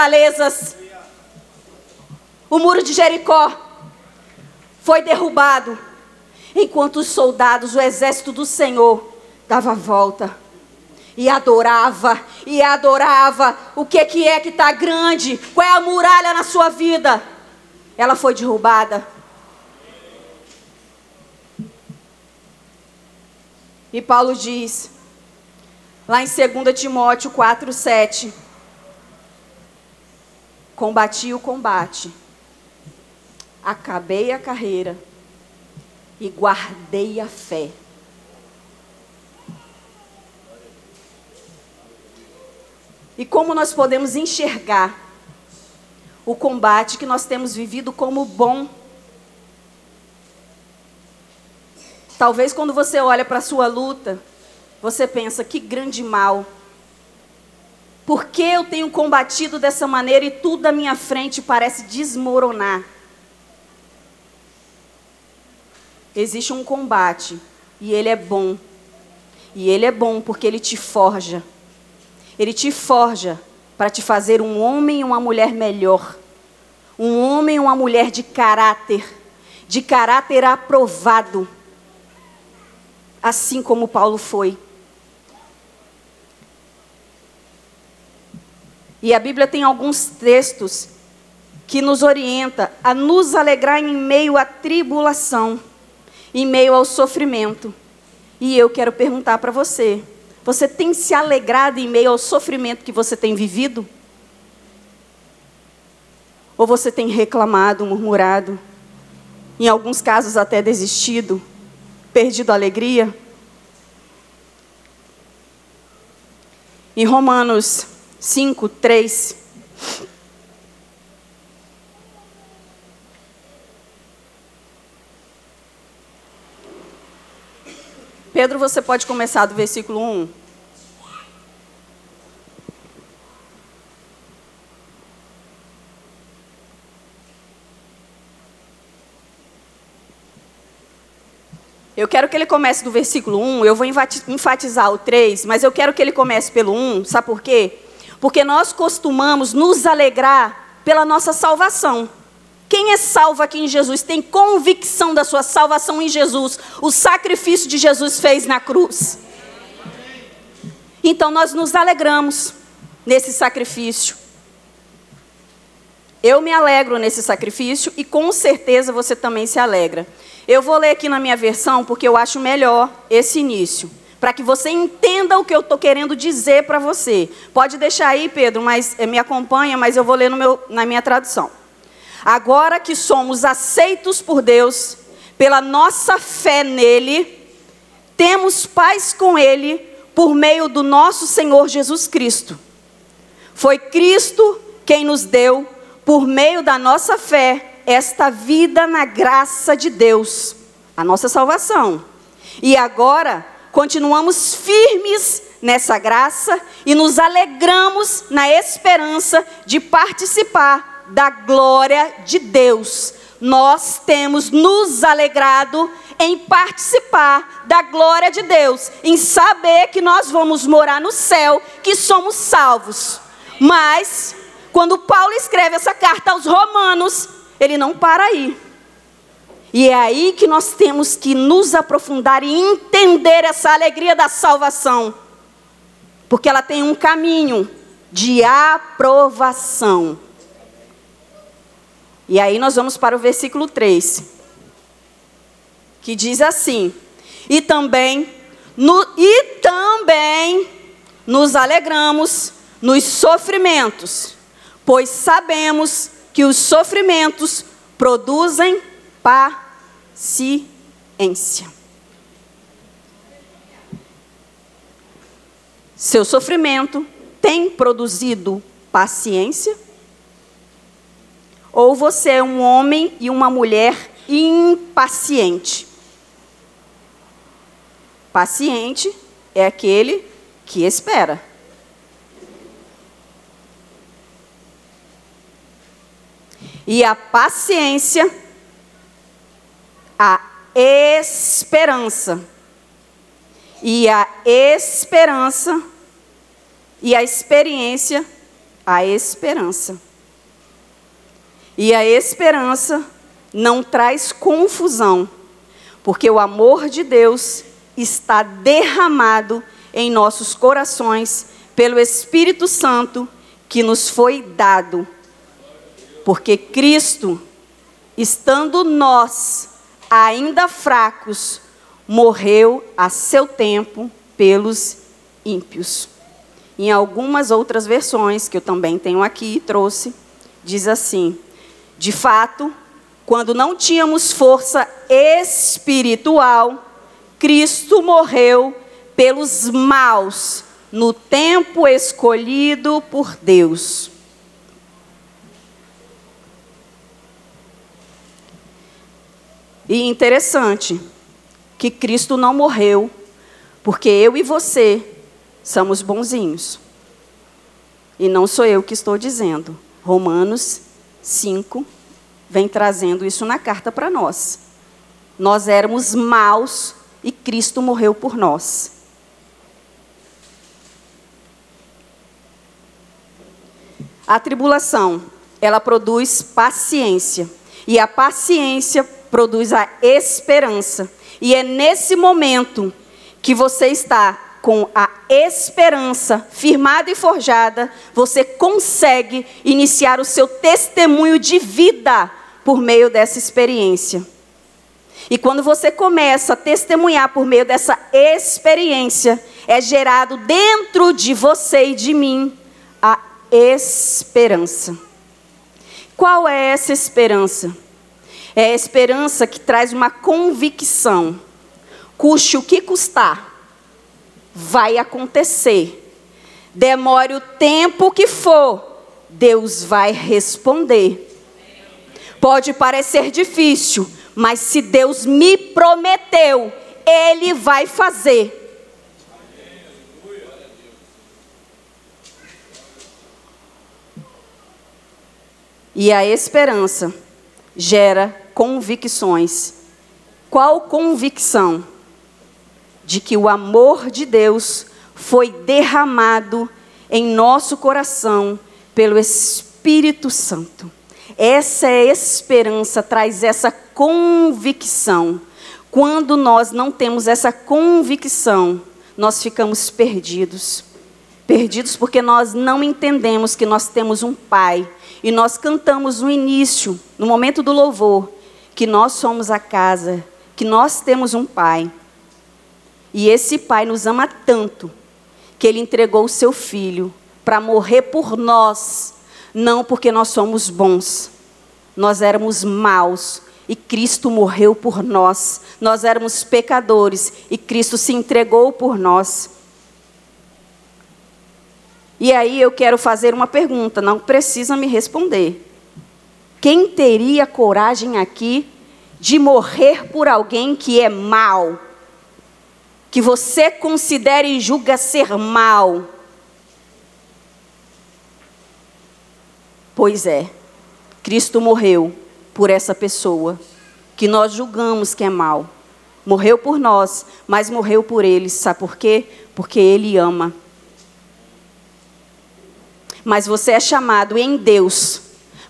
fortalezas. O muro de Jericó foi derrubado, enquanto os soldados, o exército do Senhor, dava volta e adorava, e adorava. O que, que é que está grande? Qual é a muralha na sua vida? Ela foi derrubada. E Paulo diz, lá em 2 Timóteo 4, 7, combati o combate, acabei a carreira e guardei a fé. E como nós podemos enxergar o combate que nós temos vivido como bom? Talvez quando você olha para a sua luta, você pensa: que grande mal. Por que eu tenho combatido dessa maneira e tudo à minha frente parece desmoronar? Existe um combate e ele é bom. E ele é bom porque ele te forja. Ele te forja para te fazer um homem e uma mulher melhor. Um homem e uma mulher de caráter, de caráter aprovado. Assim como Paulo foi. E a Bíblia tem alguns textos que nos orienta a nos alegrar em meio à tribulação, em meio ao sofrimento. E eu quero perguntar para você: você tem se alegrado em meio ao sofrimento que você tem vivido? Ou você tem reclamado, murmurado, em alguns casos até desistido, perdido a alegria? Em Romanos 5, 3. Pedro, você pode começar do versículo 1. Eu quero que ele comece do versículo 1, eu vou enfatizar o 3, mas eu quero que ele comece pelo 1, sabe por quê? Porque nós costumamos nos alegrar pela nossa salvação. Quem é salvo aqui em Jesus tem convicção da sua salvação em Jesus. O sacrifício de Jesus fez na cruz. Então nós nos alegramos nesse sacrifício. Eu me alegro nesse sacrifício e com certeza você também se alegra. Eu vou ler aqui na minha versão porque eu acho melhor esse início, para que você entenda o que eu estou querendo dizer para você. Pode deixar aí, Pedro, mas eh, me acompanha, mas eu vou ler meu, na minha tradução. Agora que somos aceitos por Deus, pela nossa fé nele, temos paz com ele por meio do nosso Senhor Jesus Cristo. Foi Cristo quem nos deu, por meio da nossa fé, esta vida na graça de Deus, a nossa salvação. E agora continuamos firmes nessa graça e nos alegramos na esperança de participar da glória de Deus. Nós temos nos alegrado em participar da glória de Deus, em saber que nós vamos morar no céu, que somos salvos. Mas, quando Paulo escreve essa carta aos Romanos, ele não para aí. E é aí que nós temos que nos aprofundar e entender essa alegria da salvação. Porque ela tem um caminho de aprovação. E aí nós vamos para o versículo 3, que diz assim: E também no, e também nos alegramos nos sofrimentos, pois sabemos que os sofrimentos produzem paciência. Seu sofrimento tem produzido paciência? Ou você é um homem e uma mulher impaciente? Paciente é aquele que espera. E a paciência, a esperança. E a esperança e a experiência, a esperança. E a esperança não traz confusão, porque o amor de Deus está derramado em nossos corações pelo Espírito Santo que nos foi dado. Porque Cristo, estando nós ainda fracos, morreu a seu tempo pelos ímpios. Em algumas outras versões, que eu também tenho aqui e trouxe, diz assim: De fato, quando não tínhamos força espiritual, Cristo morreu pelos maus no tempo escolhido por Deus. E interessante que Cristo não morreu porque eu e você somos bonzinhos. E não sou eu que estou dizendo. Romanos 5 vem trazendo isso na carta para nós. Nós éramos maus e Cristo morreu por nós. A tribulação, ela produz paciência. E a paciência produz a esperança. E é nesse momento que você está com a esperança firmada e forjada, você consegue iniciar o seu testemunho de vida por meio dessa experiência. E quando você começa a testemunhar por meio dessa experiência, é gerado dentro de você e de mim a esperança. Qual é essa esperança? É a esperança que traz uma convicção. Custe o que custar, vai acontecer. Demore o tempo que for, Deus vai responder. Pode parecer difícil, mas se Deus me prometeu, Ele vai fazer. E a esperança gera convicções. Qual convicção? De que o amor de Deus foi derramado em nosso coração pelo Espírito Santo. Essa é esperança, traz essa convicção. Quando nós não temos essa convicção, nós ficamos perdidos. Perdidos porque nós não entendemos que nós temos um Pai. E nós cantamos no início, no momento do louvor, que nós somos a casa, que nós temos um Pai. E esse Pai nos ama tanto que Ele entregou o seu Filho para morrer por nós, não porque nós somos bons. Nós éramos maus e Cristo morreu por nós. Nós éramos pecadores e Cristo se entregou por nós. E aí eu quero fazer uma pergunta, não precisa me responder. Quem teria coragem aqui de morrer por alguém que é mal? Que você considere e julga ser mal? Pois é, Cristo morreu por essa pessoa que nós julgamos que é mal. Morreu por nós, mas morreu por eles. Sabe por quê? Porque Ele ama mas você é chamado em Deus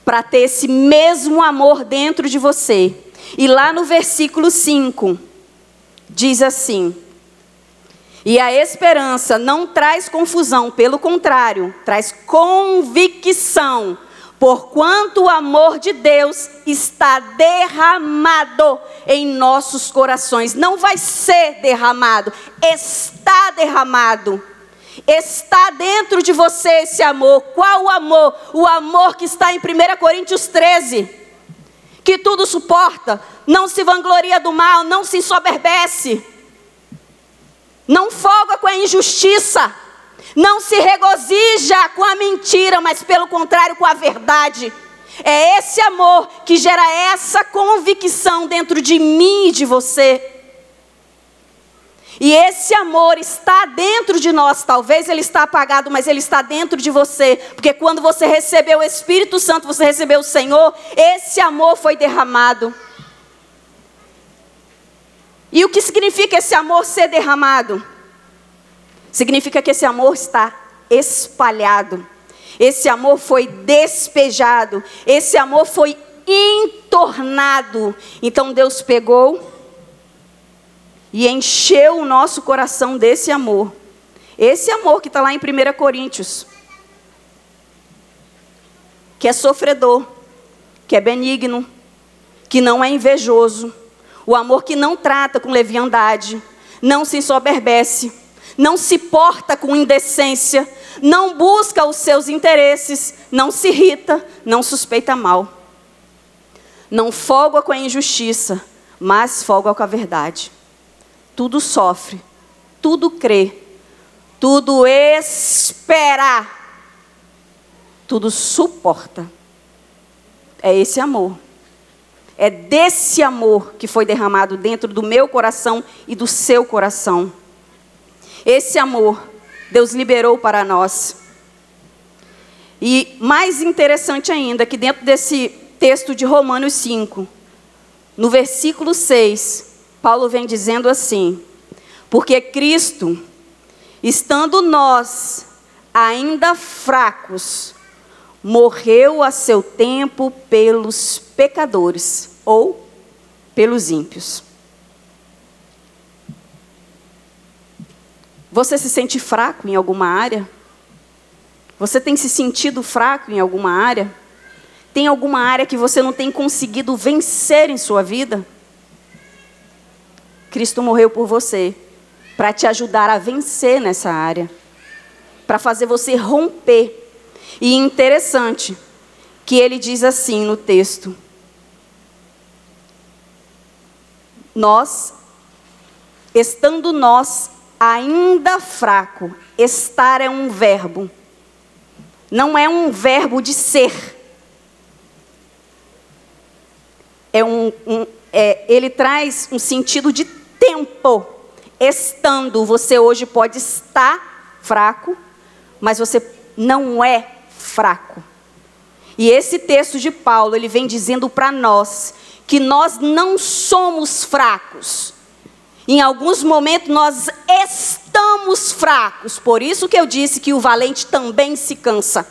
para ter esse mesmo amor dentro de você. E lá no versículo 5, diz assim: E a esperança não traz confusão, pelo contrário, traz convicção, porquanto o amor de Deus está derramado em nossos corações. Não vai ser derramado, está derramado. Está dentro de você esse amor. Qual o amor? O amor que está em 1 Coríntios 13. Que tudo suporta, não se vangloria do mal, não se ensoberbece, não folga com a injustiça, não se regozija com a mentira, mas pelo contrário, com a verdade. É esse amor que gera essa convicção dentro de mim e de você. E esse amor está dentro de nós. Talvez ele está apagado, mas ele está dentro de você. Porque quando você recebeu o Espírito Santo, você recebeu o Senhor, esse amor foi derramado. E o que significa esse amor ser derramado? Significa que esse amor está espalhado. esse amor foi despejado, esse amor foi entornado. Então Deus pegou e encheu o nosso coração desse amor. Esse amor que está lá em 1 Coríntios, que é sofredor, que é benigno, que não é invejoso, o amor que não trata com leviandade, não se ensoberbece, não se porta com indecência, não busca os seus interesses, não se irrita, não suspeita mal. Não folga com a injustiça, mas folga com a verdade. Tudo sofre, tudo crê, tudo espera, tudo suporta. É esse amor. É desse amor que foi derramado dentro do meu coração e do seu coração. Esse amor Deus liberou para nós. E mais interessante ainda, que dentro desse texto de Romanos 5, no versículo 6, Paulo vem dizendo assim: Porque Cristo, estando nós ainda fracos, morreu a seu tempo pelos pecadores ou pelos ímpios. Você se sente fraco em alguma área? Você tem se sentido fraco em alguma área? Tem alguma área que você não tem conseguido vencer em sua vida? Cristo morreu por você, para te ajudar a vencer nessa área, para fazer você romper. E interessante que ele diz assim no texto: Nós, estando nós ainda fraco. Estar é um verbo. Não é um verbo de ser. É um, um é, ele traz um sentido de tempo. Estando, você hoje pode estar fraco, mas você não é fraco. E esse texto de Paulo, ele vem dizendo para nós que nós não somos fracos. Em alguns momentos nós estamos fracos. Por isso que eu disse que o valente também se cansa.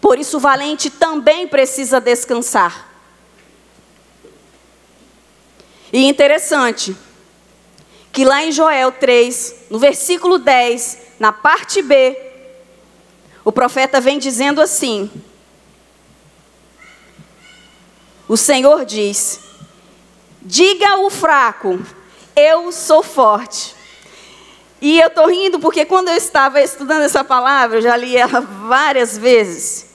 Por isso o valente também precisa descansar. E interessante que lá em Joel 3, no versículo 10, na parte B, o profeta vem dizendo assim: O Senhor diz: Diga ao fraco, eu sou forte. E eu estou rindo porque quando eu estava estudando essa palavra, eu já li ela várias vezes.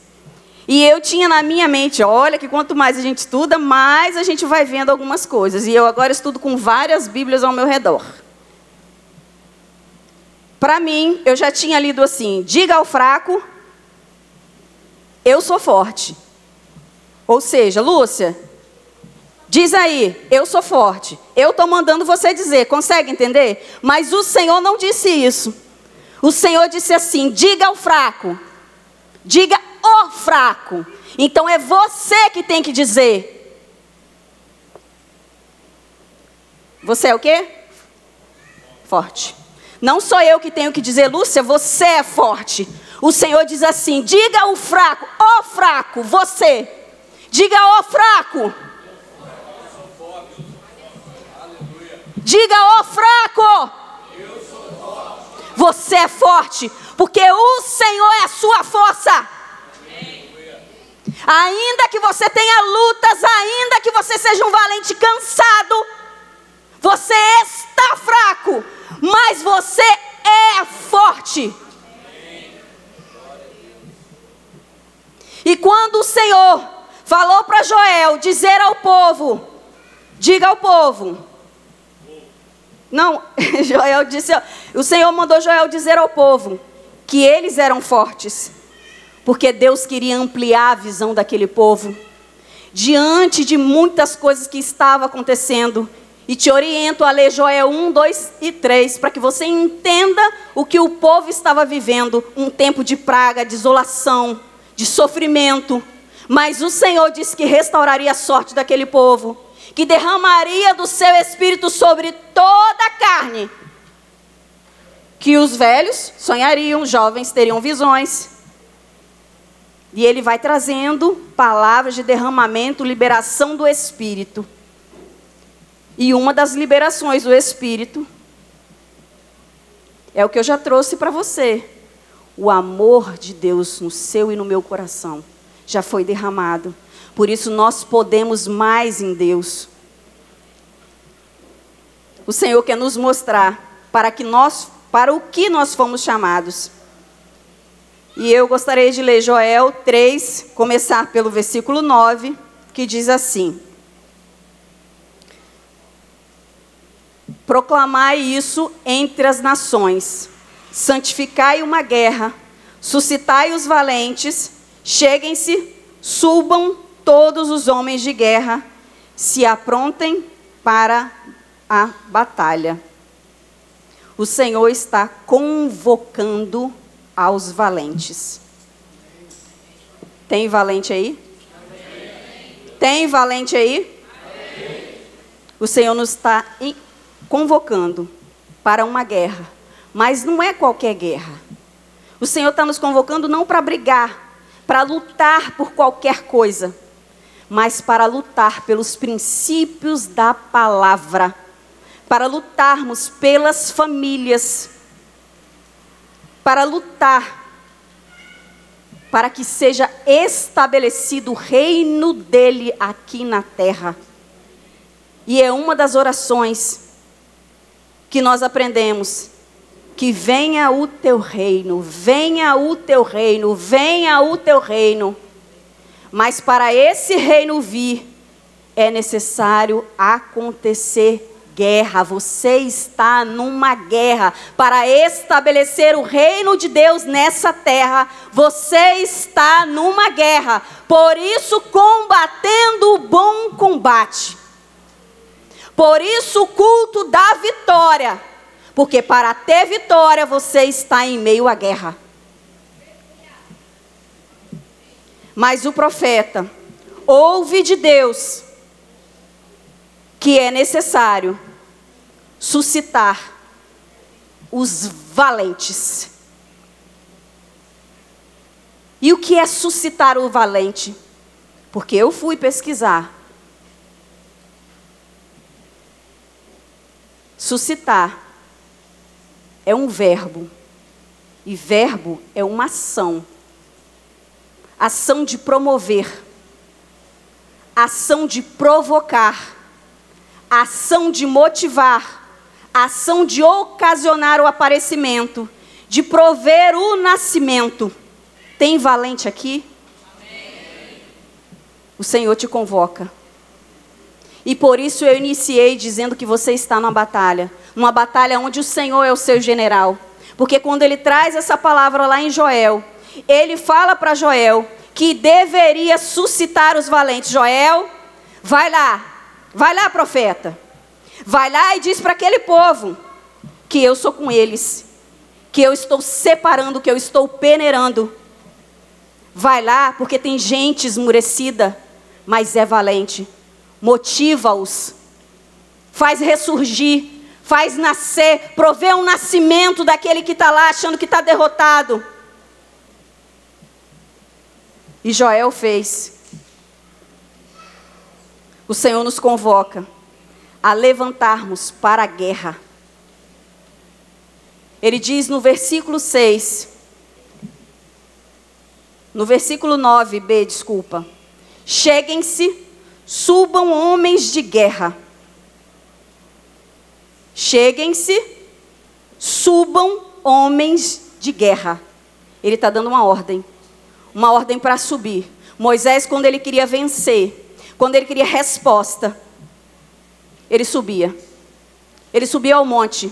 E eu tinha na minha mente, olha que quanto mais a gente estuda, mais a gente vai vendo algumas coisas. E eu agora estudo com várias Bíblias ao meu redor. Para mim, eu já tinha lido assim: diga ao fraco, eu sou forte. Ou seja, Lúcia, Diz aí, eu sou forte. Eu estou mandando você dizer, consegue entender? Mas o Senhor não disse isso. O Senhor disse assim: diga ao fraco, diga fraco. Então é você que tem que dizer. Você é o quê? Forte. Não sou eu que tenho que dizer, Lúcia, você é forte. O Senhor diz assim: diga ao fraco, ó fraco, você. Diga ao fraco. Diga, ó fraco. Você é forte, porque o Senhor é a sua força. Ainda que você tenha lutas, ainda que você seja um valente cansado, você está fraco, mas você é forte. E quando o Senhor falou para Joel dizer ao povo, diga ao povo, não, Joel disse, o Senhor mandou Joel dizer ao povo que eles eram fortes, porque Deus queria ampliar a visão daquele povo diante de muitas coisas que estavam acontecendo. E te oriento a ler Joel 1, 2 e 3, para que você entenda o que o povo estava vivendo, um tempo de praga, de isolação, de sofrimento. Mas o Senhor disse que restauraria a sorte daquele povo que derramaria do seu espírito sobre toda a carne. Que os velhos sonhariam, jovens teriam visões. E ele vai trazendo palavras de derramamento, liberação do Espírito. E uma das liberações do Espírito é o que eu já trouxe para você. O amor de Deus no seu e no meu coração já foi derramado. Por isso nós podemos mais em Deus. O Senhor quer nos mostrar para que nós, para o que nós fomos chamados. E eu gostaria de ler Joel 3, começar pelo versículo 9, que diz assim: Proclamai isso entre as nações, santificai uma guerra, suscitai os valentes, cheguem-se, subam todos os homens de guerra, se aprontem para a batalha. O Senhor está convocando aos valentes. Tem valente aí? Tem valente aí? O Senhor nos está convocando para uma guerra, mas não é qualquer guerra. O Senhor está nos convocando não para brigar, para lutar por qualquer coisa, mas para lutar pelos princípios da palavra, para lutarmos pelas famílias para lutar para que seja estabelecido o reino dele aqui na terra. E é uma das orações que nós aprendemos que venha o teu reino, venha o teu reino, venha o teu reino. Mas para esse reino vir, é necessário acontecer guerra, você está numa guerra para estabelecer o reino de Deus nessa terra. Você está numa guerra, por isso combatendo o bom combate. Por isso o culto da vitória, porque para ter vitória você está em meio à guerra. Mas o profeta ouve de Deus que é necessário suscitar os valentes. E o que é suscitar o valente? Porque eu fui pesquisar. Suscitar é um verbo. E verbo é uma ação. Ação de promover. Ação de provocar. Ação de motivar ação de ocasionar o aparecimento, de prover o nascimento. Tem valente aqui? Amém. O Senhor te convoca. E por isso eu iniciei dizendo que você está numa batalha, numa batalha onde o Senhor é o seu general. Porque quando ele traz essa palavra lá em Joel, ele fala para Joel que deveria suscitar os valentes. Joel, vai lá, vai lá, profeta. Vai lá e diz para aquele povo que eu sou com eles, que eu estou separando, que eu estou peneirando. Vai lá, porque tem gente esmurecida, mas é valente. Motiva-os, faz ressurgir, faz nascer, provê um nascimento daquele que está lá achando que está derrotado. E Joel fez. O Senhor nos convoca a levantarmos para a guerra. Ele diz no versículo 6, no versículo 9b, desculpa. Cheguem-se, subam homens de guerra. Cheguem-se, subam homens de guerra. Ele está dando uma ordem, uma ordem para subir. Moisés, quando ele queria vencer, quando ele queria resposta, ele subia. Ele subia ao monte.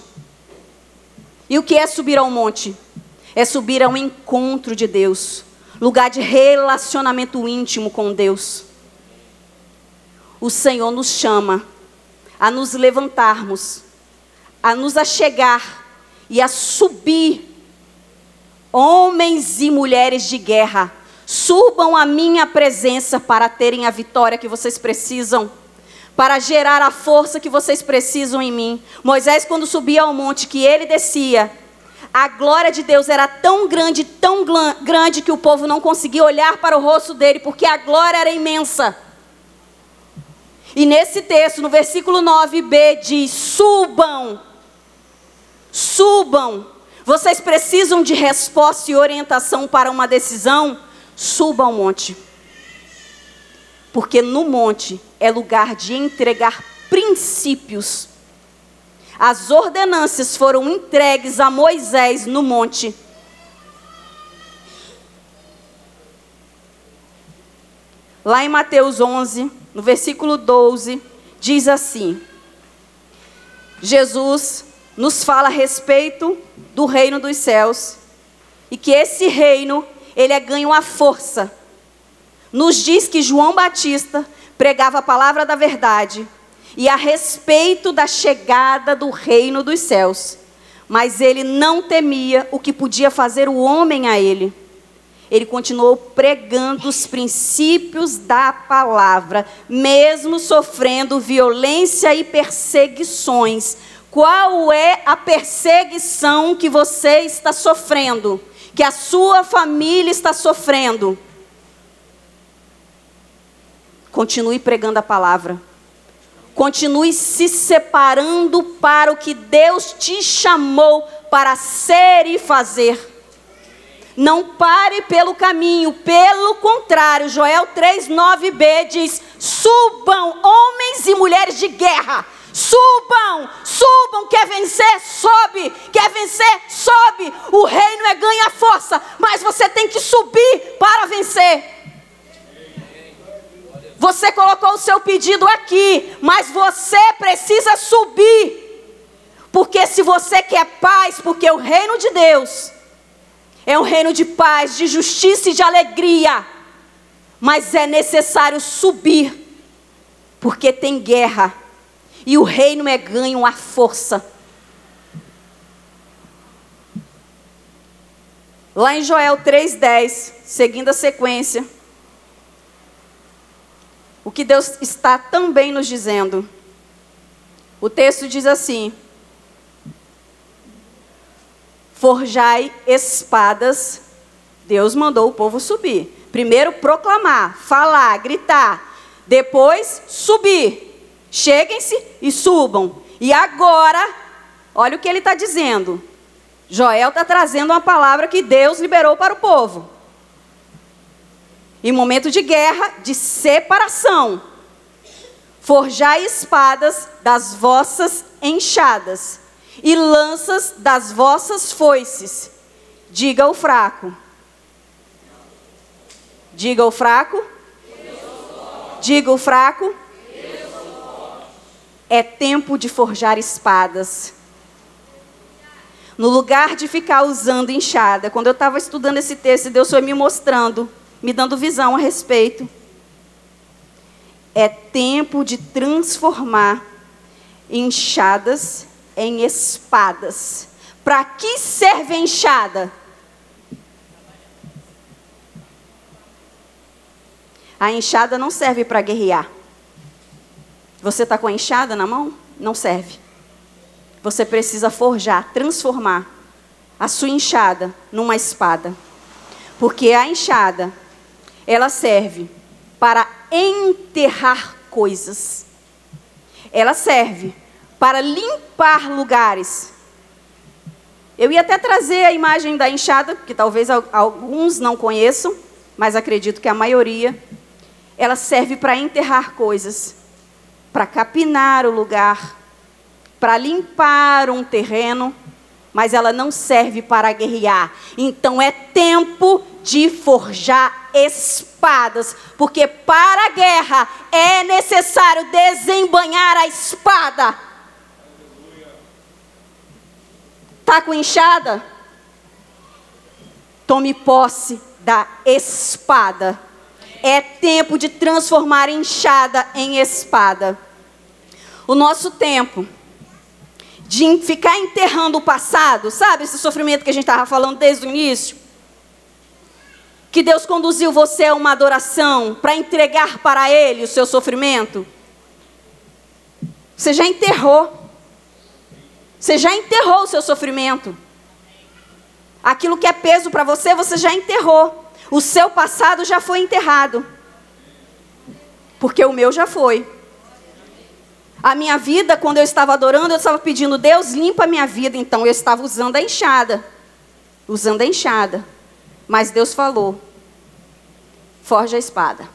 E o que é subir ao monte? É subir ao encontro de Deus, lugar de relacionamento íntimo com Deus. O Senhor nos chama a nos levantarmos, a nos achegar e a subir. Homens e mulheres de guerra, subam à minha presença para terem a vitória que vocês precisam para gerar a força que vocês precisam em mim. Moisés, quando subia ao monte, que ele descia, A glória de Deus era tão grande, tão grande que o povo não conseguia olhar para o rosto dele, porque a glória era imensa. E nesse texto, no versículo 9b, diz: subam, subam. Vocês precisam de resposta e orientação para uma decisão? Suba ao monte. Porque no monte é lugar de entregar princípios. As ordenanças foram entregues a Moisés no monte. Lá em Mateus 11, no versículo 12, diz assim: Jesus nos fala a respeito do reino dos céus e que esse reino ele é ganho à força. Nos diz que João Batista pregava a palavra da verdade e a respeito da chegada do reino dos céus, mas ele não temia o que podia fazer o homem a ele ele continuou pregando os princípios da palavra, mesmo sofrendo violência e perseguições. Qual é a perseguição que você está sofrendo? Que a sua família está sofrendo? Continue pregando a palavra. Continue se separando para o que Deus te chamou para ser e fazer. Não pare pelo caminho, pelo contrário, Joel 3:9b diz: "Subam homens e mulheres de guerra, subam, subam, quer vencer, sobe, quer vencer, sobe. O reino é ganha força, mas você tem que subir para vencer." Você colocou o seu pedido aqui, mas você precisa subir. Porque se você quer paz, porque o reino de Deus é um reino de paz, de justiça e de alegria. Mas é necessário subir, porque tem guerra. E o reino é ganho à força. Lá em Joel 3,10, seguindo a sequência, o que Deus está também nos dizendo. O texto diz assim: forjai espadas. Deus mandou o povo subir. Primeiro proclamar, falar, gritar. Depois subir. Cheguem-se e subam. E agora, olha o que ele está dizendo. Joel está trazendo uma palavra que Deus liberou para o povo. Em momento de guerra, de separação, forjai espadas das vossas enxadas e lanças das vossas foices. Diga o fraco. Diga o fraco. Diga o fraco. É tempo de forjar espadas. No lugar de ficar usando enxada. Quando eu estava estudando esse texto, Deus foi me mostrando, me dando visão a respeito. É tempo de transformar enxadas em espadas. Para que serve a enxada? A enxada não serve para guerrear. Você está com a enxada na mão? Não serve. Você precisa forjar, transformar a sua enxada numa espada. Porque a enxada, ela serve para enterrar coisas. Ela serve para limpar lugares. Eu ia até trazer a imagem da enxada, que talvez alguns não conheçam, mas acredito que a maioria. Ela serve para enterrar coisas, para capinar o lugar, para limpar um terreno, mas ela não serve para guerrear. Então é tempo de forjar espadas, porque para a guerra é necessário desembanhar a espada. Está com enxada? Tome posse da espada. É tempo de transformar enxada em espada. O nosso tempo de ficar enterrando o passado, sabe esse sofrimento que a gente estava falando desde o início? Que Deus conduziu você a uma adoração para entregar para Ele o seu sofrimento? Você já enterrou. Você já enterrou o seu sofrimento. Aquilo que é peso para você, você já enterrou. O seu passado já foi enterrado. Porque o meu já foi. A minha vida, quando eu estava adorando, eu estava pedindo, Deus, limpa a minha vida. Então eu estava usando a enxada. Usando a enxada. Mas Deus falou: forja a espada.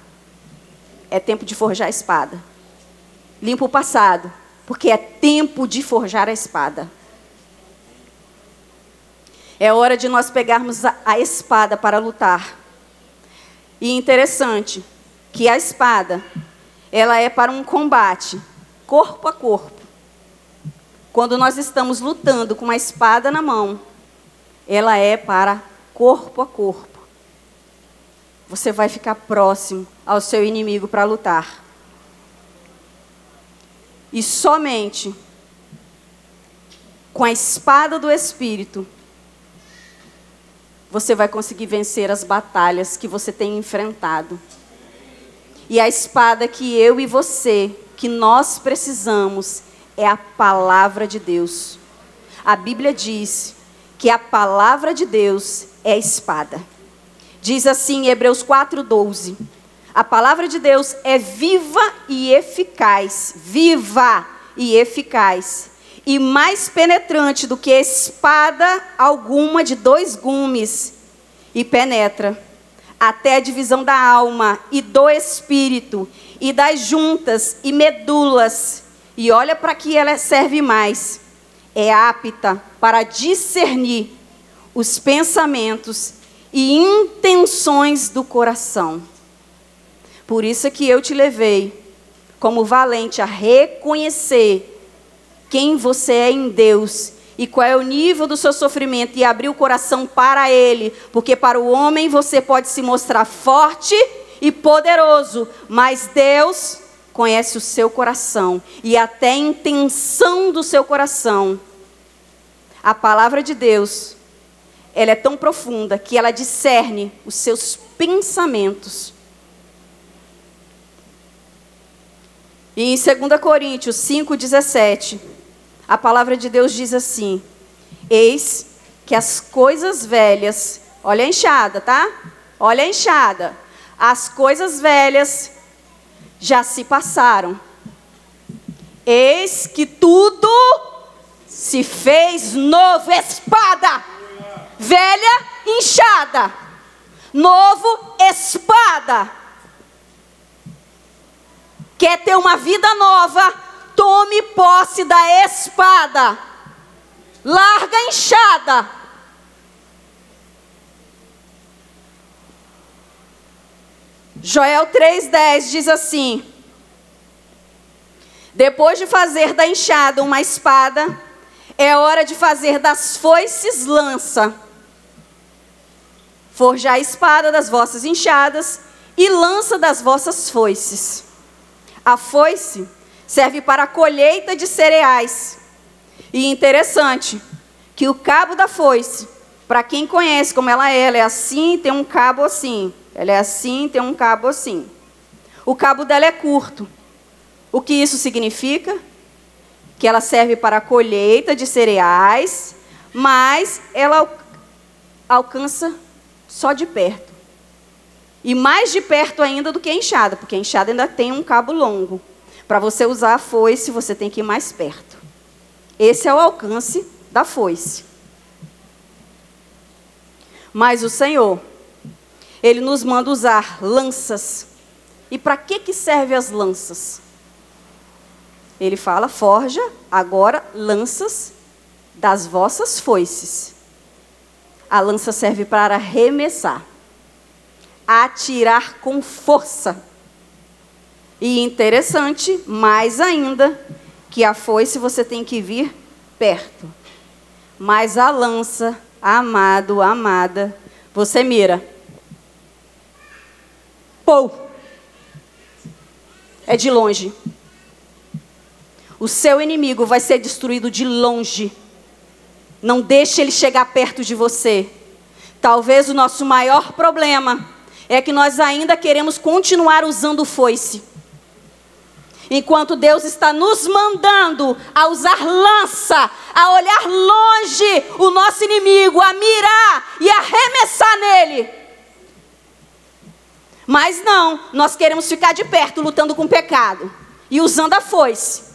É tempo de forjar a espada. Limpa o passado. Porque é tempo de forjar a espada. É hora de nós pegarmos a, a espada para lutar. E interessante que a espada, ela é para um combate corpo a corpo. Quando nós estamos lutando com uma espada na mão, ela é para corpo a corpo. Você vai ficar próximo ao seu inimigo para lutar. E somente com a espada do Espírito você vai conseguir vencer as batalhas que você tem enfrentado. E a espada que eu e você, que nós precisamos, é a palavra de Deus. A Bíblia diz que a palavra de Deus é a espada. Diz assim em Hebreus 4:12. A palavra de Deus é viva e eficaz, viva e eficaz e mais penetrante do que espada alguma de dois gumes, e penetra até a divisão da alma e do espírito, e das juntas e medulas. E olha para que ela serve mais. É apta para discernir os pensamentos e intenções do coração. Por isso é que eu te levei como valente a reconhecer quem você é em Deus e qual é o nível do seu sofrimento e abrir o coração para Ele, porque para o homem você pode se mostrar forte e poderoso, mas Deus conhece o seu coração e até a intenção do seu coração. A palavra de Deus, ela é tão profunda que ela discerne os seus pensamentos. E em 2 Coríntios 5,17, a palavra de Deus diz assim: Eis que as coisas velhas, olha a enxada, tá? Olha a enxada. As coisas velhas já se passaram. Eis que tudo se fez novo. Espada, velha, enxada. Novo, espada. Quer ter uma vida nova? tome posse da espada. Larga a enxada. Joel 3,10 diz assim: Depois de fazer da enxada uma espada, é hora de fazer das foices lança. Forjar a espada das vossas enxadas e lança das vossas foices. A foice serve para a colheita de cereais. E interessante que o cabo da foice, para quem conhece como ela é, ela é assim, tem um cabo assim. Ela é assim, tem um cabo assim. O cabo dela é curto. O que isso significa? Que ela serve para a colheita de cereais, mas ela alcança só de perto. E mais de perto ainda do que a enxada, porque a enxada ainda tem um cabo longo. Para você usar a foice, você tem que ir mais perto. Esse é o alcance da foice. Mas o Senhor, Ele nos manda usar lanças. E para que, que serve as lanças? Ele fala, forja agora lanças das vossas foices. A lança serve para arremessar, atirar com força e interessante, mais ainda, que a foice você tem que vir perto. Mas a lança, amado, amada, você mira. Pou. É de longe. O seu inimigo vai ser destruído de longe. Não deixe ele chegar perto de você. Talvez o nosso maior problema é que nós ainda queremos continuar usando foice. Enquanto Deus está nos mandando a usar lança, a olhar longe o nosso inimigo, a mirar e arremessar nele. Mas não, nós queremos ficar de perto lutando com o pecado e usando a foice.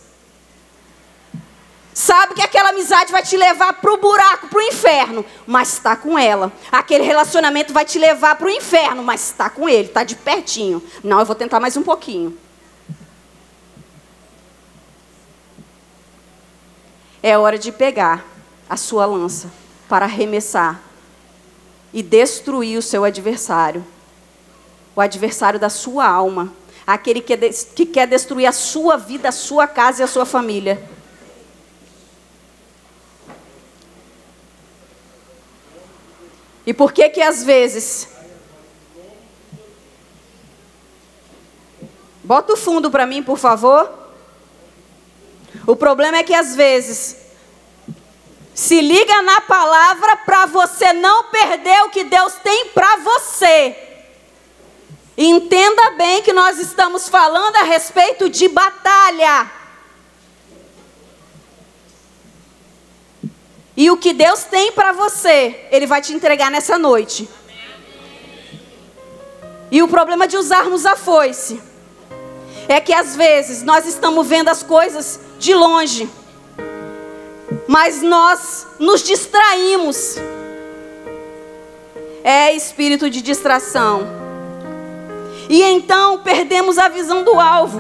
Sabe que aquela amizade vai te levar para o buraco, para o inferno, mas está com ela. Aquele relacionamento vai te levar para o inferno, mas está com ele, está de pertinho. Não, eu vou tentar mais um pouquinho. É hora de pegar a sua lança para arremessar e destruir o seu adversário, o adversário da sua alma, aquele que, que quer destruir a sua vida, a sua casa e a sua família. E por que que às vezes Bota o fundo para mim, por favor. O problema é que às vezes se liga na palavra para você não perder o que Deus tem para você. Entenda bem que nós estamos falando a respeito de batalha. E o que Deus tem para você, Ele vai te entregar nessa noite. E o problema de usarmos a foice é que às vezes nós estamos vendo as coisas de longe, mas nós nos distraímos. É espírito de distração. E então perdemos a visão do alvo.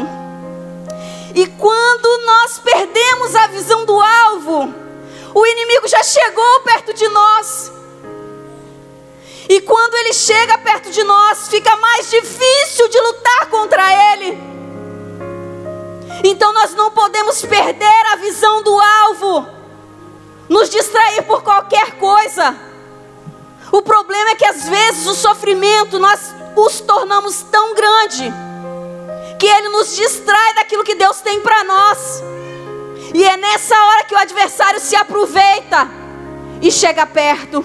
E quando nós perdemos a visão do alvo, o inimigo já chegou perto de nós. E quando ele chega perto de nós, fica mais difícil de lutar contra ele. Então nós não podemos perder a visão do alvo, nos distrair por qualquer coisa. O problema é que às vezes o sofrimento nós os tornamos tão grande que ele nos distrai daquilo que Deus tem para nós. E é nessa hora que o adversário se aproveita e chega perto.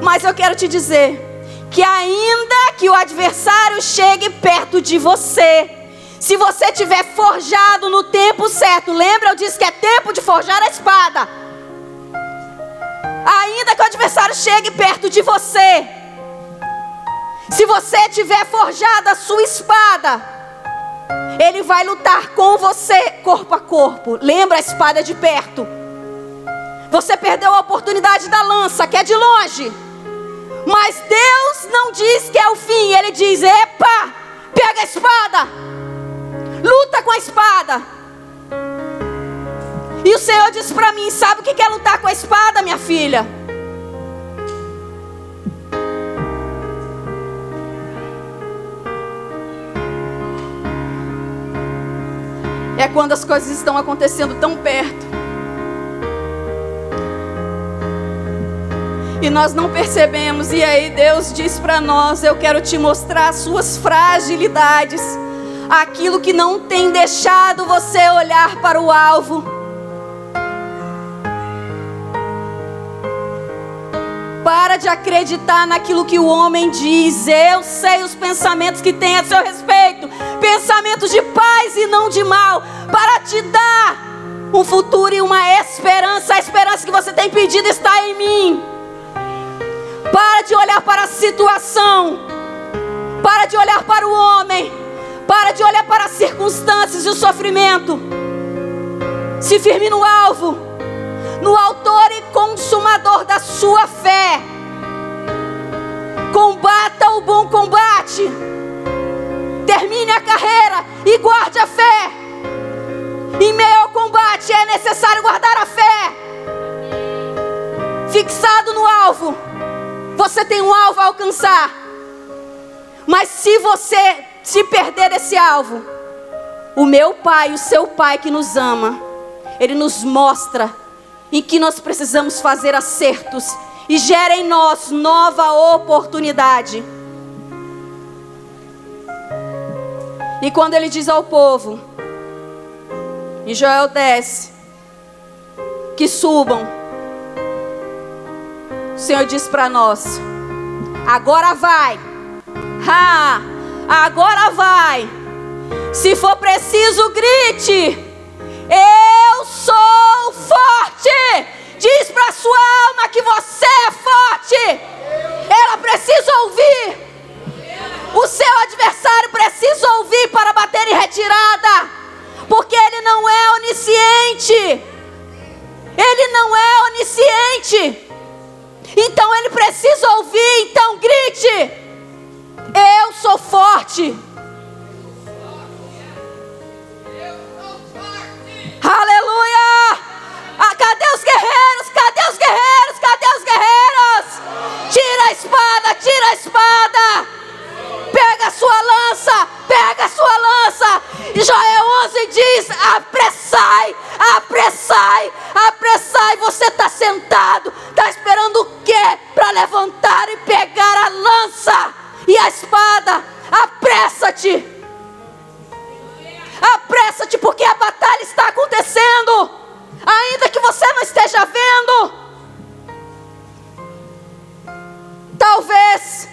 Mas eu quero te dizer que ainda que o adversário chegue perto de você, se você tiver forjado no tempo certo, lembra eu disse que é tempo de forjar a espada. Ainda que o adversário chegue perto de você, se você tiver forjado a sua espada, ele vai lutar com você corpo a corpo. Lembra a espada de perto. Você perdeu a oportunidade da lança, que é de longe. Mas Deus não diz que é o fim. Ele diz: Epa, pega a espada. Luta com a espada. E o Senhor diz para mim: Sabe o que é lutar com a espada, minha filha? É quando as coisas estão acontecendo tão perto. E nós não percebemos, e aí Deus diz para nós: Eu quero te mostrar as suas fragilidades, aquilo que não tem deixado você olhar para o alvo. Para de acreditar naquilo que o homem diz. Eu sei os pensamentos que tem a seu respeito pensamentos de paz e não de mal para te dar um futuro e uma esperança. A esperança que você tem pedido está em mim. Para de olhar para a situação. Para de olhar para o homem. Para de olhar para as circunstâncias e o sofrimento. Se firme no alvo, no autor e consumador da sua fé. Combata o bom combate. Termine a carreira e guarde a fé. Em meio ao combate é necessário guardar a fé. Fixado no alvo, você tem um alvo a alcançar. Mas se você se perder desse alvo, o meu Pai, o seu Pai que nos ama, Ele nos mostra em que nós precisamos fazer acertos e gera em nós nova oportunidade. E quando ele diz ao povo, em Joel 10, que subam, o Senhor diz para nós: agora vai, ha, agora vai, Se for preciso, grite. Eu sou forte. Diz para sua alma que você é forte. Ela precisa ouvir. O seu adversário precisa ouvir para bater em retirada. Porque ele não é onisciente. Ele não é onisciente. Então ele precisa ouvir. Então grite: Eu sou forte. Aleluia! Ah, cadê os guerreiros? Cadê os guerreiros? Cadê os guerreiros? Tira a espada, tira a espada. Pega a sua lança, pega a sua lança. E Joel 11 diz: apressai, apressai, apressai. Você está sentado, está esperando o quê? Para levantar e pegar a lança e a espada. Apressa-te. Apressa-te, porque a batalha está acontecendo, ainda que você não esteja vendo. Talvez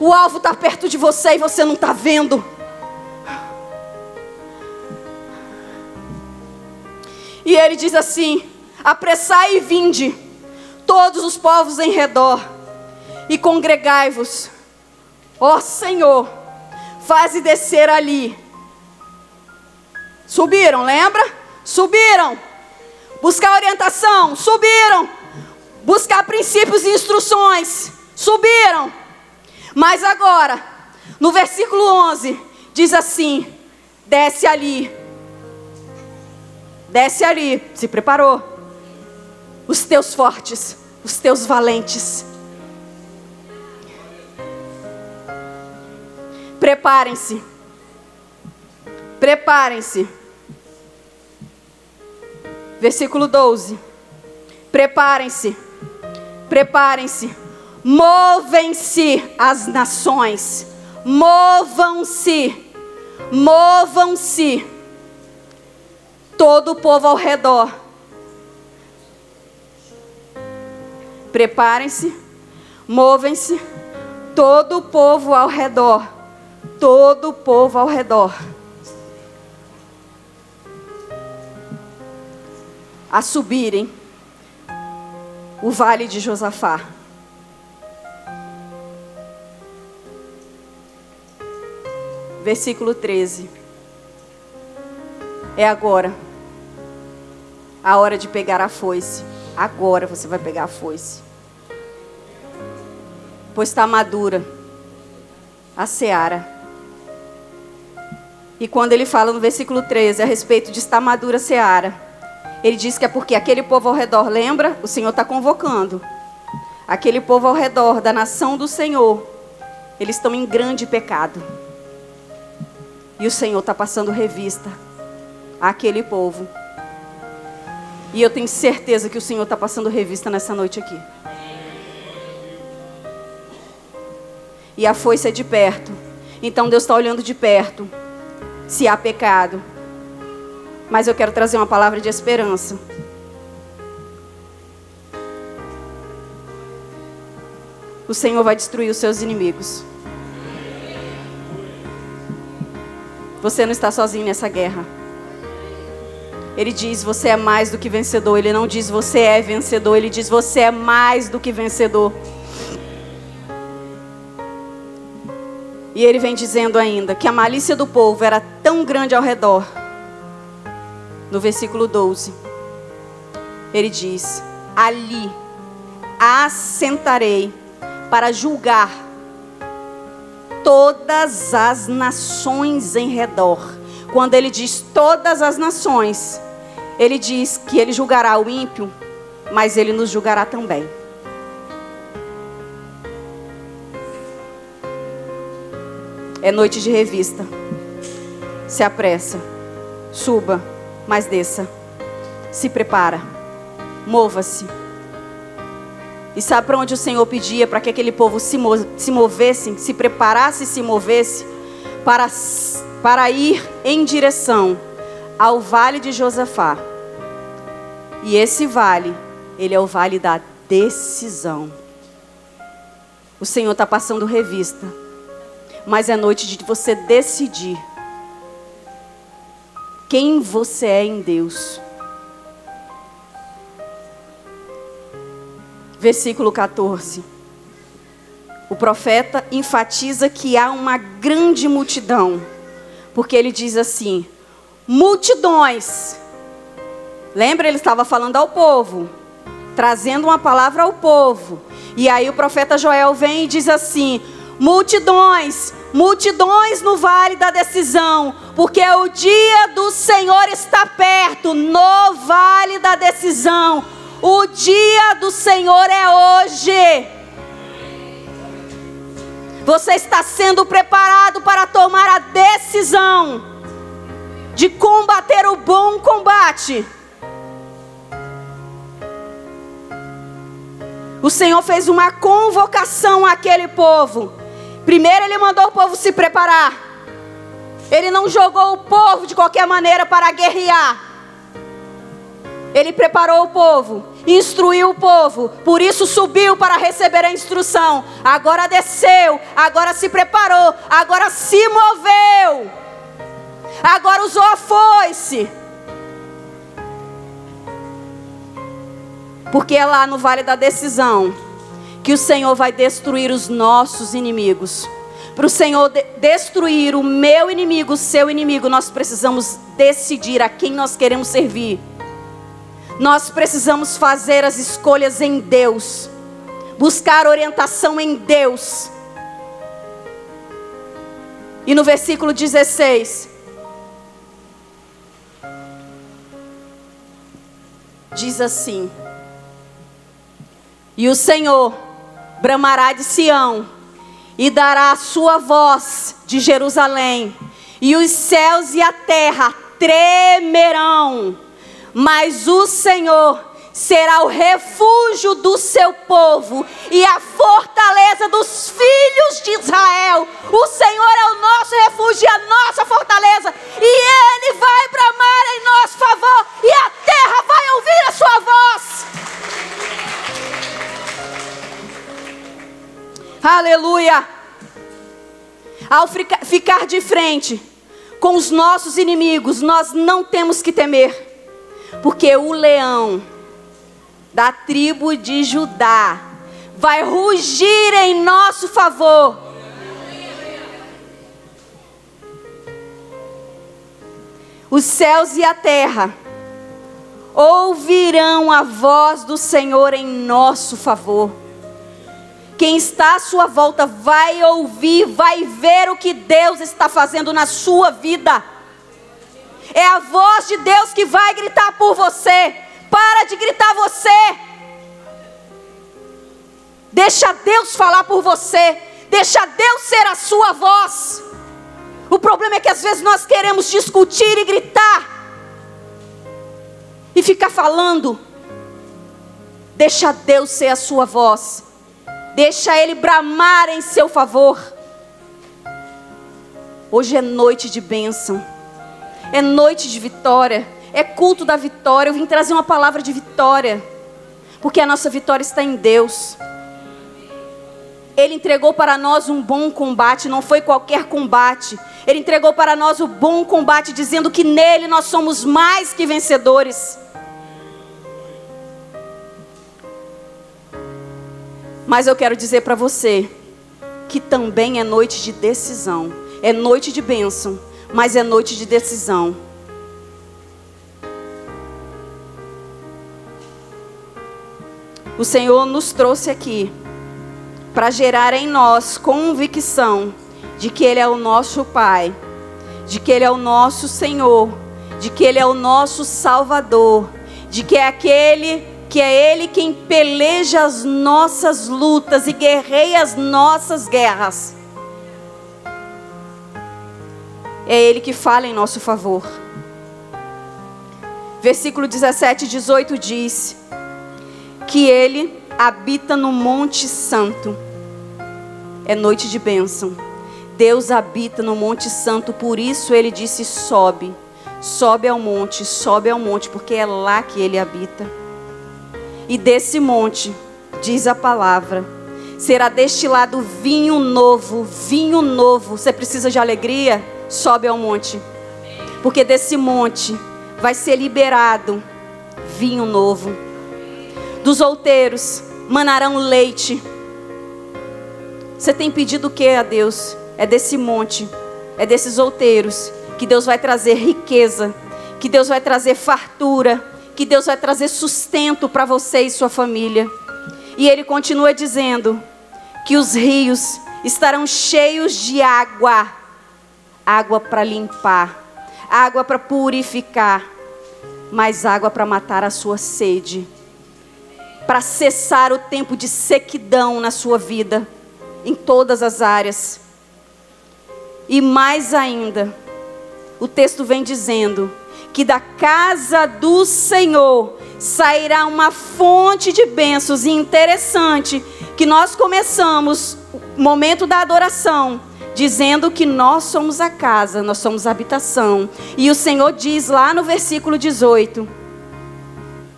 o alvo está perto de você e você não está vendo. E ele diz assim: Apressai e vinde, todos os povos em redor, e congregai-vos. Ó Senhor, faze descer ali Subiram, lembra? Subiram. Buscar orientação, subiram. Buscar princípios e instruções, subiram. Mas agora, no versículo 11, diz assim: desce ali. Desce ali, se preparou. Os teus fortes, os teus valentes. Preparem-se. Preparem-se Versículo 12. Preparem-se, preparem-se, movem-se as nações, movam-se, movam-se, todo o povo ao redor. Preparem-se, movem-se, todo o povo ao redor, todo o povo ao redor. a subirem o vale de Josafá. Versículo 13. É agora. A hora de pegar a foice. Agora você vai pegar a foice. Pois está madura a seara. E quando ele fala no versículo 13 a respeito de estar madura a seara, ele diz que é porque aquele povo ao redor, lembra? O Senhor está convocando. Aquele povo ao redor da nação do Senhor, eles estão em grande pecado. E o Senhor está passando revista àquele povo. E eu tenho certeza que o Senhor está passando revista nessa noite aqui. E a foice é de perto. Então Deus está olhando de perto. Se há pecado, mas eu quero trazer uma palavra de esperança. O Senhor vai destruir os seus inimigos. Você não está sozinho nessa guerra. Ele diz: Você é mais do que vencedor. Ele não diz: Você é vencedor. Ele diz: Você é mais do que vencedor. E ele vem dizendo ainda que a malícia do povo era tão grande ao redor no versículo 12, ele diz: Ali assentarei para julgar todas as nações em redor. Quando ele diz todas as nações, ele diz que ele julgará o ímpio, mas ele nos julgará também. É noite de revista. Se apressa. Suba mas desça. Se prepara. Mova-se. E sabe para onde o Senhor pedia para que aquele povo se, se movesse, se preparasse e se movesse para, para ir em direção ao vale de Josafá. E esse vale, ele é o vale da decisão. O Senhor está passando revista, mas é noite de você decidir quem você é em Deus. Versículo 14. O profeta enfatiza que há uma grande multidão, porque ele diz assim: multidões. Lembra, ele estava falando ao povo, trazendo uma palavra ao povo. E aí o profeta Joel vem e diz assim: multidões, multidões no vale da decisão, porque o dia do Senhor está perto, no vale da decisão. O dia do Senhor é hoje. Você está sendo preparado para tomar a decisão de combater o bom combate. O Senhor fez uma convocação àquele povo. Primeiro, Ele mandou o povo se preparar. Ele não jogou o povo de qualquer maneira para guerrear. Ele preparou o povo, instruiu o povo, por isso subiu para receber a instrução. Agora desceu, agora se preparou, agora se moveu, agora usou a foice. Porque é lá no vale da decisão que o Senhor vai destruir os nossos inimigos. Para o Senhor de destruir o meu inimigo, o seu inimigo, nós precisamos decidir a quem nós queremos servir. Nós precisamos fazer as escolhas em Deus, buscar orientação em Deus. E no versículo 16, diz assim: E o Senhor bramará de Sião, e dará a sua voz de Jerusalém, e os céus e a terra tremerão mas o Senhor será o refúgio do seu povo e a fortaleza dos filhos de Israel. O Senhor é o nosso refúgio e a nossa fortaleza, e Ele vai bramar em nosso favor, e a terra vai ouvir a sua voz. Aleluia! Ao ficar de frente com os nossos inimigos, nós não temos que temer porque o leão da tribo de Judá vai rugir em nosso favor. Os céus e a terra ouvirão a voz do Senhor em nosso favor. Quem está à sua volta vai ouvir, vai ver o que Deus está fazendo na sua vida. É a voz de Deus que vai gritar por você. Para de gritar você. Deixa Deus falar por você. Deixa Deus ser a sua voz. O problema é que às vezes nós queremos discutir e gritar. E ficar falando. Deixa Deus ser a sua voz. Deixa Ele bramar em seu favor. Hoje é noite de bênção é noite de vitória, é culto da vitória. Eu vim trazer uma palavra de vitória, porque a nossa vitória está em Deus. Ele entregou para nós um bom combate, não foi qualquer combate. Ele entregou para nós o bom combate, dizendo que nele nós somos mais que vencedores. Mas eu quero dizer para você que também é noite de decisão, é noite de bênção mas é noite de decisão. O Senhor nos trouxe aqui para gerar em nós convicção de que Ele é o nosso Pai, de que Ele é o nosso Senhor, de que Ele é o nosso Salvador, de que é aquele que é Ele quem peleja as nossas lutas e guerreia as nossas guerras. É Ele que fala em nosso favor. Versículo 17 e 18 diz: Que Ele habita no Monte Santo. É noite de bênção. Deus habita no Monte Santo, por isso Ele disse: sobe, sobe ao monte, sobe ao monte, porque é lá que Ele habita. E desse monte, diz a palavra, será destilado vinho novo, vinho novo. Você precisa de alegria? Sobe ao monte. Porque desse monte vai ser liberado vinho novo. Dos outeiros manarão leite. Você tem pedido o que a Deus? É desse monte, é desses outeiros que Deus vai trazer riqueza, que Deus vai trazer fartura, que Deus vai trazer sustento para você e sua família. E ele continua dizendo que os rios estarão cheios de água, água para limpar, água para purificar, mas água para matar a sua sede, para cessar o tempo de sequidão na sua vida, em todas as áreas. E mais ainda, o texto vem dizendo que da casa do Senhor sairá uma fonte de bênçãos. E interessante que nós começamos o momento da adoração dizendo que nós somos a casa, nós somos a habitação. E o Senhor diz lá no versículo 18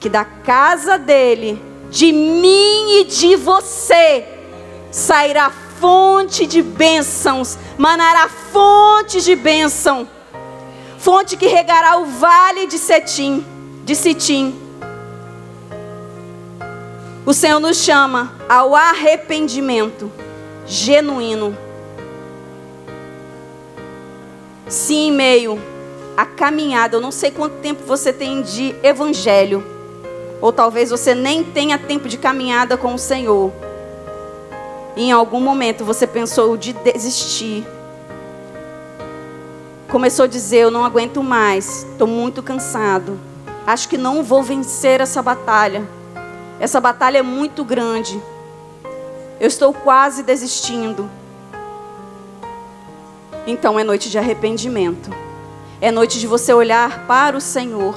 que da casa dele, de mim e de você, sairá fonte de bênçãos, manará fonte de bênção, fonte que regará o vale de Setim, de Sitim. O Senhor nos chama ao arrependimento genuíno. Se em meio à caminhada, eu não sei quanto tempo você tem de evangelho, ou talvez você nem tenha tempo de caminhada com o Senhor em algum momento você pensou de desistir. Começou a dizer: Eu não aguento mais, estou muito cansado. Acho que não vou vencer essa batalha. Essa batalha é muito grande. Eu estou quase desistindo. Então é noite de arrependimento. É noite de você olhar para o Senhor,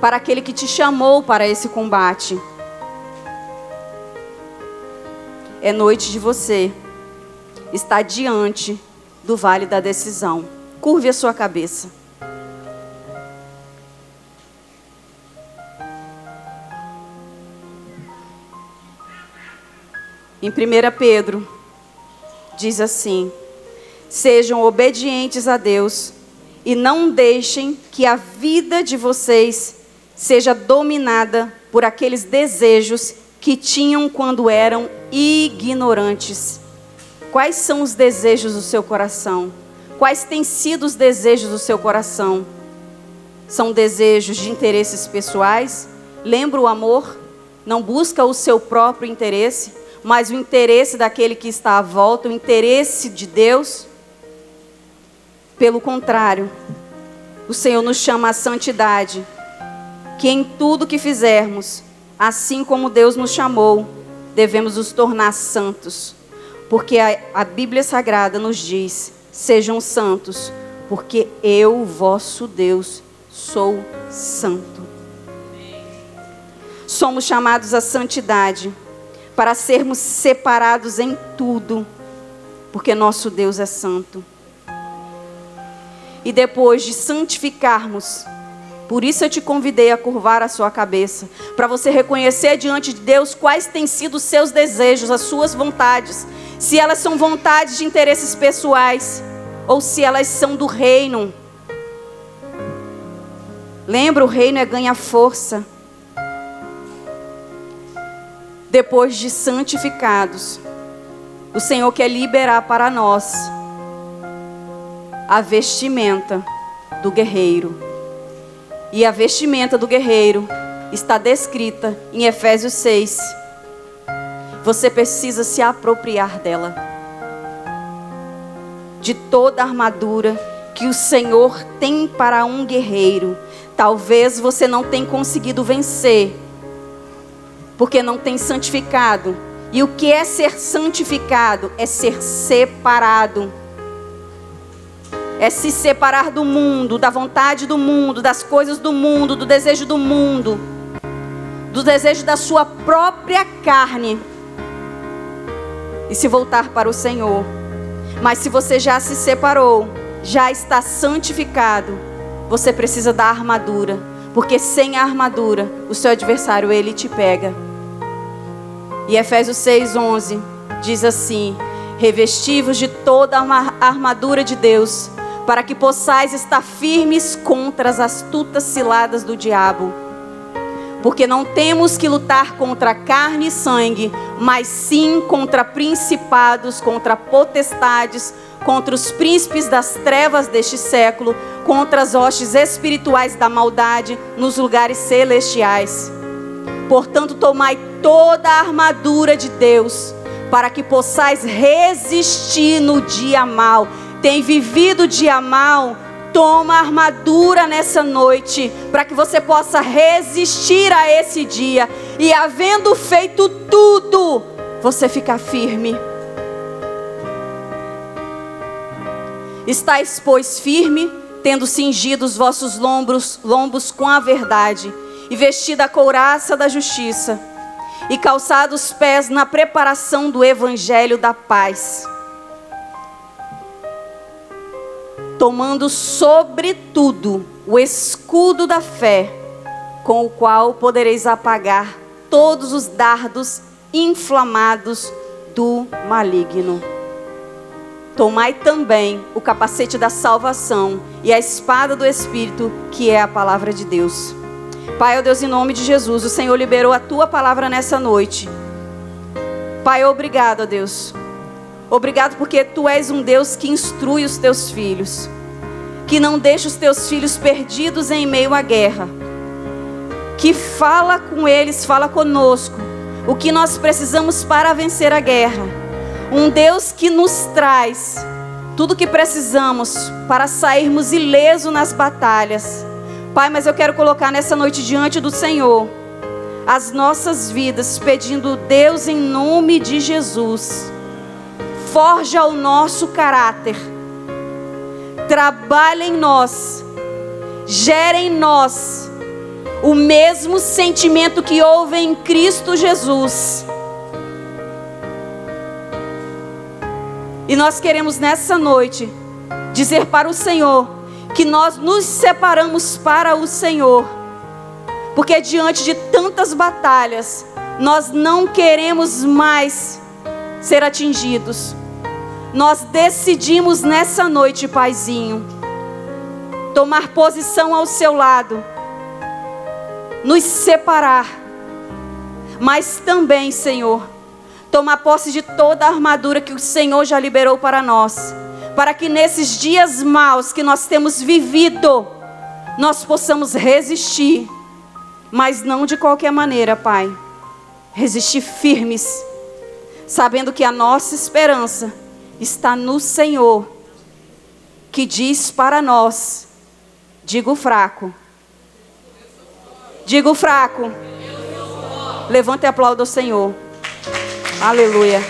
para aquele que te chamou para esse combate. é noite de você estar diante do vale da decisão. Curve a sua cabeça. Em 1 Pedro, diz assim: Sejam obedientes a Deus e não deixem que a vida de vocês seja dominada por aqueles desejos que tinham quando eram ignorantes. Quais são os desejos do seu coração? Quais têm sido os desejos do seu coração? São desejos de interesses pessoais? Lembra o amor? Não busca o seu próprio interesse, mas o interesse daquele que está à volta, o interesse de Deus? Pelo contrário, o Senhor nos chama à santidade, que em tudo que fizermos, assim como Deus nos chamou, devemos nos tornar santos, porque a, a Bíblia Sagrada nos diz: sejam santos, porque eu, vosso Deus, sou santo. Somos chamados à santidade para sermos separados em tudo, porque nosso Deus é santo. E depois de santificarmos, por isso eu te convidei a curvar a sua cabeça, para você reconhecer diante de Deus quais têm sido os seus desejos, as suas vontades, se elas são vontades de interesses pessoais ou se elas são do reino. Lembra, o reino é ganha força. Depois de santificados, o Senhor quer liberar para nós a vestimenta do guerreiro e a vestimenta do guerreiro está descrita em Efésios 6. Você precisa se apropriar dela. De toda a armadura que o Senhor tem para um guerreiro. Talvez você não tenha conseguido vencer, porque não tem santificado. E o que é ser santificado? É ser separado é se separar do mundo, da vontade do mundo, das coisas do mundo, do desejo do mundo, do desejo da sua própria carne e se voltar para o Senhor. Mas se você já se separou, já está santificado, você precisa da armadura, porque sem a armadura, o seu adversário ele te pega. E Efésios 6:11 diz assim: Revestivos de toda a armadura de Deus, para que possais estar firmes contra as astutas ciladas do diabo. Porque não temos que lutar contra carne e sangue, mas sim contra principados, contra potestades, contra os príncipes das trevas deste século, contra as hostes espirituais da maldade nos lugares celestiais. Portanto, tomai toda a armadura de Deus, para que possais resistir no dia mal tem vivido dia mal, toma armadura nessa noite, para que você possa resistir a esse dia. E havendo feito tudo, você ficar firme. Estais, pois, firme, tendo cingido os vossos lombos, lombos com a verdade, e vestida a couraça da justiça, e calçados os pés na preparação do evangelho da paz tomando sobretudo o escudo da fé, com o qual podereis apagar todos os dardos inflamados do maligno. Tomai também o capacete da salvação e a espada do Espírito, que é a palavra de Deus. Pai, ó Deus, em nome de Jesus, o Senhor liberou a tua palavra nessa noite. Pai, obrigado, ó Deus Obrigado porque tu és um Deus que instrui os teus filhos, que não deixa os teus filhos perdidos em meio à guerra, que fala com eles, fala conosco, o que nós precisamos para vencer a guerra. Um Deus que nos traz tudo o que precisamos para sairmos ileso nas batalhas. Pai, mas eu quero colocar nessa noite diante do Senhor as nossas vidas, pedindo Deus em nome de Jesus forja o nosso caráter, trabalha em nós, gera em nós o mesmo sentimento que houve em Cristo Jesus. E nós queremos nessa noite dizer para o Senhor que nós nos separamos para o Senhor, porque diante de tantas batalhas, nós não queremos mais ser atingidos nós decidimos nessa noite, Paizinho, tomar posição ao seu lado, nos separar, mas também, Senhor, tomar posse de toda a armadura que o Senhor já liberou para nós, para que nesses dias maus que nós temos vivido, nós possamos resistir, mas não de qualquer maneira, Pai. Resistir firmes, sabendo que a nossa esperança está no Senhor, que diz para nós: digo fraco. Digo fraco. Levante e aplauda o Senhor. Aleluia.